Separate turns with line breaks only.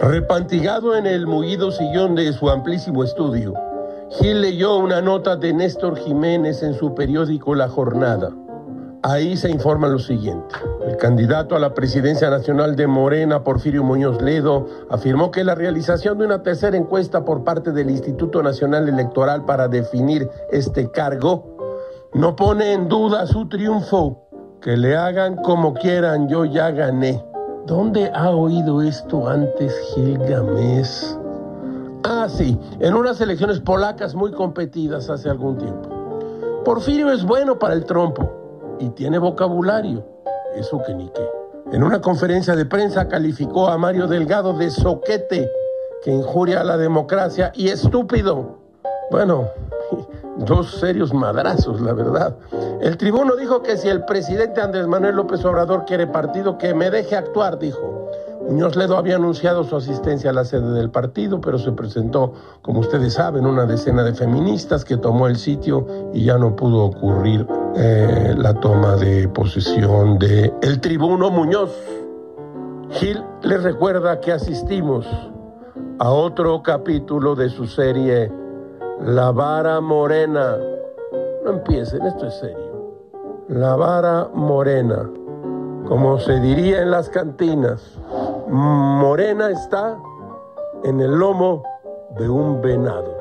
Repantigado en el mullido sillón de su amplísimo estudio, Gil leyó una nota de Néstor Jiménez en su periódico La Jornada. Ahí se informa lo siguiente. El candidato a la presidencia nacional de Morena, Porfirio Muñoz Ledo, afirmó que la realización de una tercera encuesta por parte del Instituto Nacional Electoral para definir este cargo no pone en duda su triunfo. Que le hagan como quieran, yo ya gané. ¿Dónde ha oído esto antes Gilgamesh? Ah, sí, en unas elecciones polacas muy competidas hace algún tiempo. Porfirio es bueno para el trompo y tiene vocabulario. Eso que ni qué. En una conferencia de prensa calificó a Mario Delgado de soquete, que injuria a la democracia y estúpido. Bueno, dos serios madrazos, la verdad. El tribuno dijo que si el presidente Andrés Manuel López Obrador quiere partido, que me deje actuar, dijo. Muñoz Ledo había anunciado su asistencia a la sede del partido, pero se presentó, como ustedes saben, una decena de feministas que tomó el sitio y ya no pudo ocurrir eh, la toma de posesión de el tribuno Muñoz. Gil les recuerda que asistimos a otro capítulo de su serie La vara morena. No empiecen, esto es serio. La vara morena, como se diría en las cantinas, morena está en el lomo de un venado.